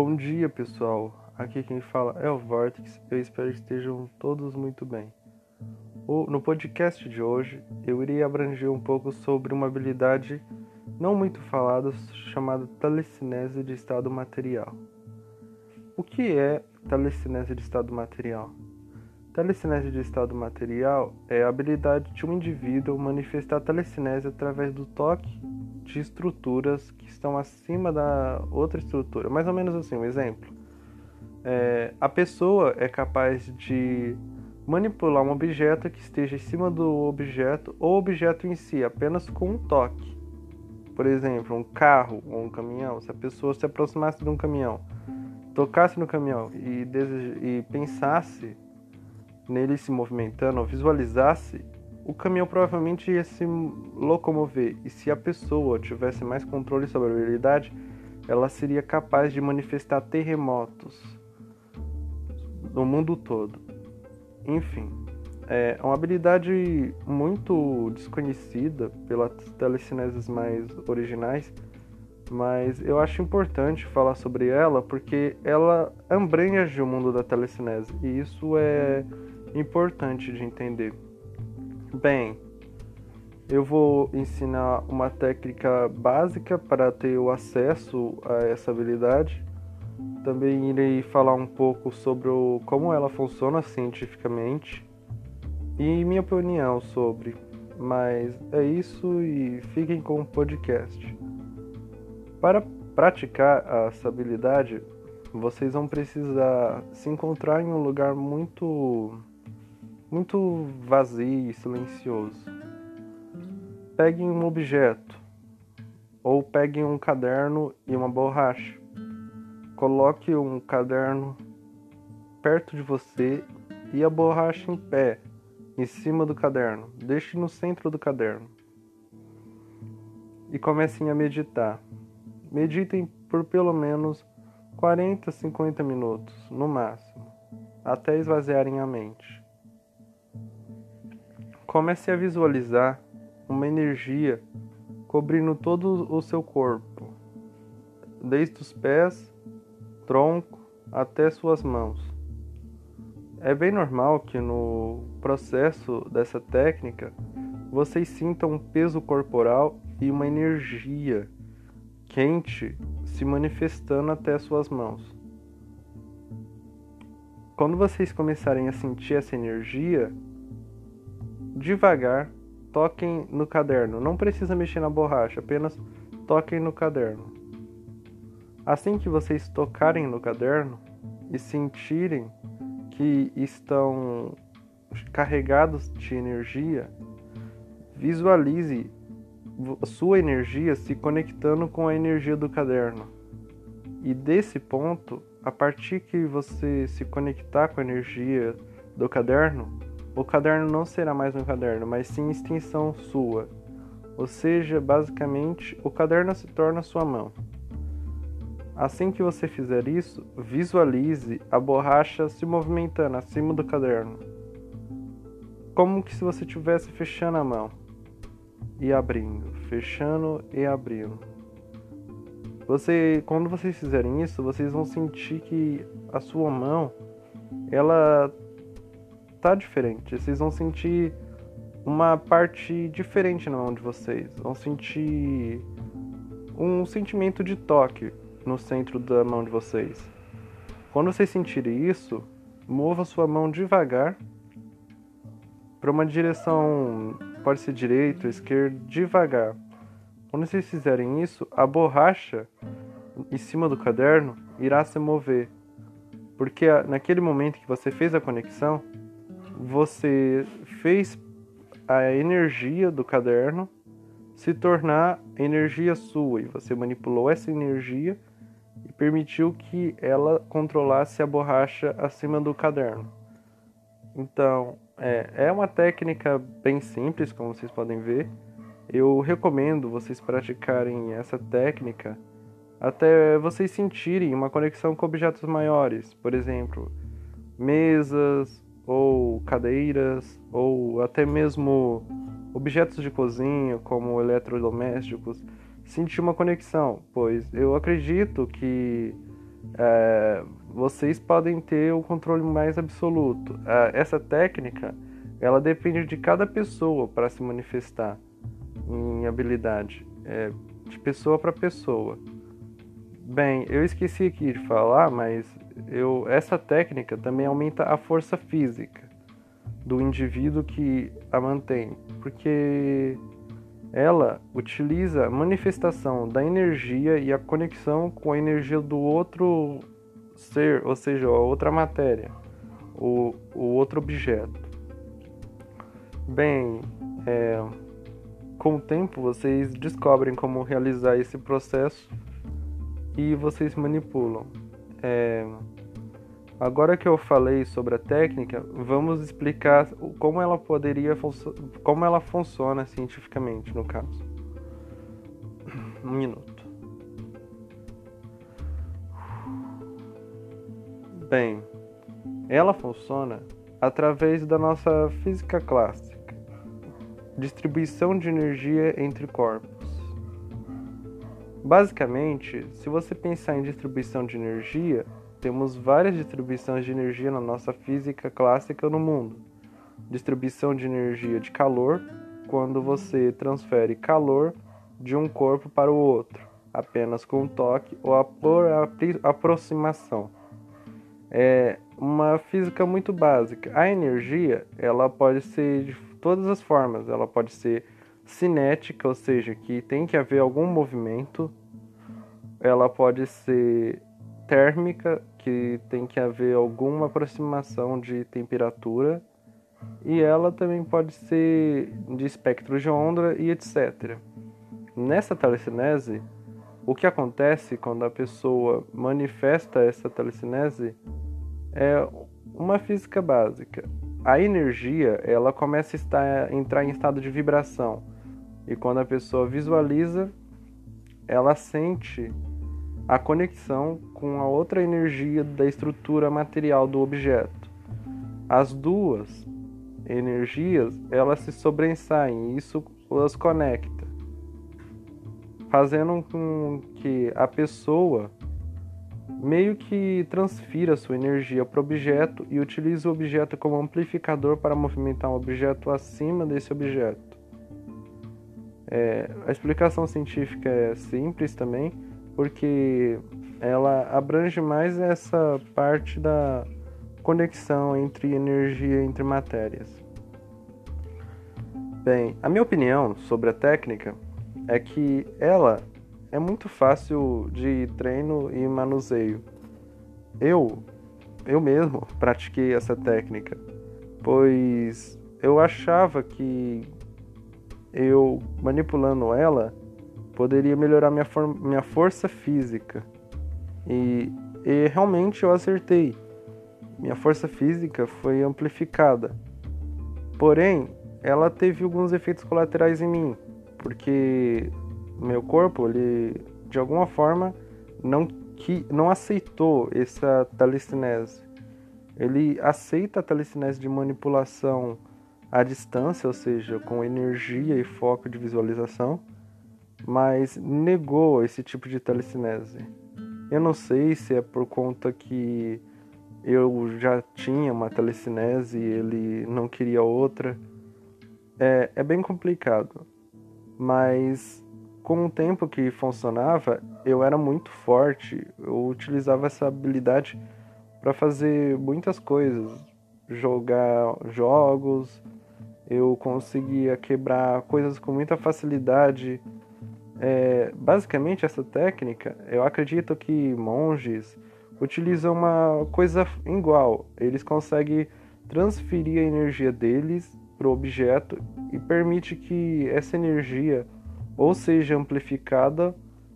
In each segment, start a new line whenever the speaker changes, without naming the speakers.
Bom dia, pessoal. Aqui quem fala é o Vortex. Eu espero que estejam todos muito bem. No podcast de hoje, eu irei abranger um pouco sobre uma habilidade não muito falada chamada telecinese de estado material. O que é telecinese de estado material? Telecinese de estado material é a habilidade de um indivíduo manifestar telecinese através do toque de estruturas que estão acima da outra estrutura. Mais ou menos assim, um exemplo. É, a pessoa é capaz de manipular um objeto que esteja em cima do objeto ou objeto em si, apenas com um toque. Por exemplo, um carro ou um caminhão. Se a pessoa se aproximasse de um caminhão, tocasse no caminhão e, deseja, e pensasse nele se movimentando ou visualizasse o caminhão provavelmente ia se locomover, e se a pessoa tivesse mais controle sobre a habilidade, ela seria capaz de manifestar terremotos no mundo todo. Enfim, é uma habilidade muito desconhecida pelas telecineses mais originais, mas eu acho importante falar sobre ela porque ela abrange o mundo da telecinese, e isso é importante de entender. Bem, eu vou ensinar uma técnica básica para ter o acesso a essa habilidade. Também irei falar um pouco sobre o, como ela funciona cientificamente e minha opinião sobre. Mas é isso e fiquem com o podcast. Para praticar essa habilidade, vocês vão precisar se encontrar em um lugar muito muito vazio e silencioso. Peguem um objeto ou peguem um caderno e uma borracha. Coloque um caderno perto de você e a borracha em pé em cima do caderno. Deixe no centro do caderno. E comecem a meditar. Meditem por pelo menos 40, 50 minutos, no máximo, até esvaziarem a mente. Comece a visualizar uma energia cobrindo todo o seu corpo, desde os pés, tronco até suas mãos. É bem normal que no processo dessa técnica vocês sintam um peso corporal e uma energia quente se manifestando até suas mãos. Quando vocês começarem a sentir essa energia, devagar, toquem no caderno. Não precisa mexer na borracha, apenas toquem no caderno. Assim que vocês tocarem no caderno e sentirem que estão carregados de energia, visualize sua energia se conectando com a energia do caderno. E desse ponto, a partir que você se conectar com a energia do caderno, o caderno não será mais um caderno, mas sim extensão sua. Ou seja, basicamente, o caderno se torna sua mão. Assim que você fizer isso, visualize a borracha se movimentando acima do caderno. Como que se você estivesse fechando a mão e abrindo, fechando e abrindo. Você, quando vocês fizerem isso, vocês vão sentir que a sua mão ela tá diferente. Vocês vão sentir uma parte diferente na mão de vocês. Vão sentir um sentimento de toque no centro da mão de vocês. Quando vocês sentirem isso, mova sua mão devagar para uma direção, pode ser direita ou esquerda, devagar. Quando vocês fizerem isso, a borracha em cima do caderno irá se mover, porque naquele momento que você fez a conexão, você fez a energia do caderno se tornar energia sua e você manipulou essa energia e permitiu que ela controlasse a borracha acima do caderno. Então, é, é uma técnica bem simples, como vocês podem ver. Eu recomendo vocês praticarem essa técnica até vocês sentirem uma conexão com objetos maiores, por exemplo, mesas, ou cadeiras, ou até mesmo objetos de cozinha, como eletrodomésticos, sentir uma conexão, pois eu acredito que é, vocês podem ter o controle mais absoluto. É, essa técnica, ela depende de cada pessoa para se manifestar em habilidade, é, de pessoa para pessoa. Bem, eu esqueci aqui de falar, mas eu, essa técnica também aumenta a força física do indivíduo que a mantém, porque ela utiliza a manifestação da energia e a conexão com a energia do outro ser, ou seja, a outra matéria, o, o outro objeto. Bem, é, com o tempo vocês descobrem como realizar esse processo e vocês manipulam. É, Agora que eu falei sobre a técnica, vamos explicar como ela poderia como ela funciona cientificamente, no caso. Um minuto. Bem, ela funciona através da nossa física clássica. Distribuição de energia entre corpos. Basicamente, se você pensar em distribuição de energia, temos várias distribuições de energia na nossa física clássica no mundo. Distribuição de energia de calor, quando você transfere calor de um corpo para o outro, apenas com um toque ou por aproximação. É uma física muito básica. A energia, ela pode ser de todas as formas. Ela pode ser cinética, ou seja, que tem que haver algum movimento. Ela pode ser térmica, que tem que haver alguma aproximação de temperatura, e ela também pode ser de espectro de onda e etc. Nessa telecinese, o que acontece quando a pessoa manifesta essa telecinese é uma física básica. A energia, ela começa a estar, entrar em estado de vibração. E quando a pessoa visualiza, ela sente a conexão com a outra energia da estrutura material do objeto. As duas energias, elas se sobressaem, e isso as conecta, fazendo com que a pessoa meio que transfira sua energia para o objeto e utilize o objeto como amplificador para movimentar um objeto acima desse objeto. É, a explicação científica é simples também, porque ela abrange mais essa parte da conexão entre energia e entre matérias. Bem, a minha opinião sobre a técnica é que ela é muito fácil de treino e manuseio. Eu, eu mesmo pratiquei essa técnica, pois eu achava que eu manipulando ela poderia melhorar minha, for minha força física. E, e realmente eu acertei. Minha força física foi amplificada. Porém, ela teve alguns efeitos colaterais em mim, porque meu corpo, ele de alguma forma não que não aceitou essa telecinese. Ele aceita a telecinese de manipulação à distância, ou seja, com energia e foco de visualização, mas negou esse tipo de telecinese. Eu não sei se é por conta que eu já tinha uma telecinese e ele não queria outra. É, é bem complicado. Mas com o tempo que funcionava, eu era muito forte. Eu utilizava essa habilidade para fazer muitas coisas. Jogar jogos, eu conseguia quebrar coisas com muita facilidade é, basicamente, essa técnica, eu acredito que monges utilizam uma coisa igual. Eles conseguem transferir a energia deles para o objeto e permite que essa energia ou seja amplificada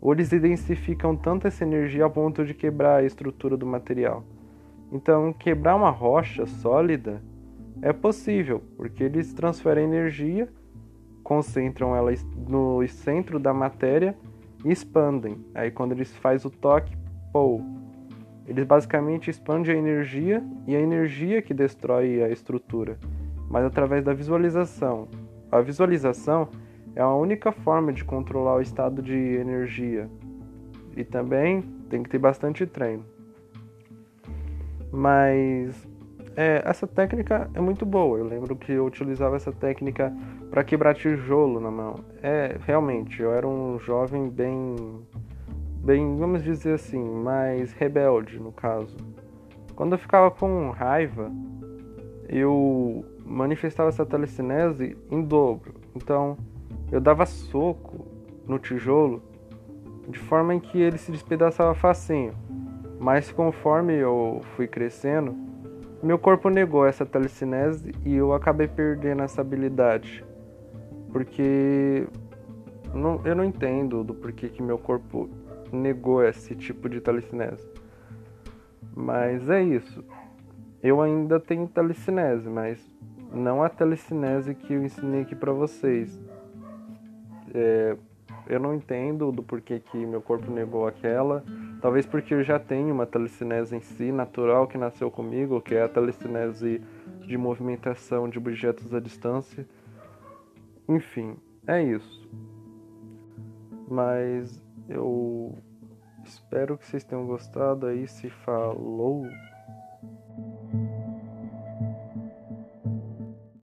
ou eles identificam tanto essa energia a ponto de quebrar a estrutura do material. Então, quebrar uma rocha sólida é possível, porque eles transferem energia concentram ela no centro da matéria e expandem. Aí quando eles fazem o toque, pô, eles basicamente expandem a energia e a energia que destrói a estrutura, mas através da visualização. A visualização é a única forma de controlar o estado de energia E também tem que ter bastante treino. Mas é, essa técnica é muito boa. Eu lembro que eu utilizava essa técnica para quebrar tijolo na mão. É, realmente, eu era um jovem bem, bem, vamos dizer assim, mais rebelde no caso. Quando eu ficava com raiva, eu manifestava essa telecinese em dobro. Então, eu dava soco no tijolo de forma em que ele se despedaçava facinho. Mas conforme eu fui crescendo, meu corpo negou essa telecinese e eu acabei perdendo essa habilidade. Porque não, eu não entendo do porquê que meu corpo negou esse tipo de telecinese. Mas é isso. Eu ainda tenho telecinese, mas não a telecinese que eu ensinei aqui para vocês. É, eu não entendo do porquê que meu corpo negou aquela. Talvez porque eu já tenho uma telecinese em si, natural, que nasceu comigo, que é a telecinese de movimentação de objetos à distância. Enfim, é isso. Mas eu espero que vocês tenham gostado aí. Se falou.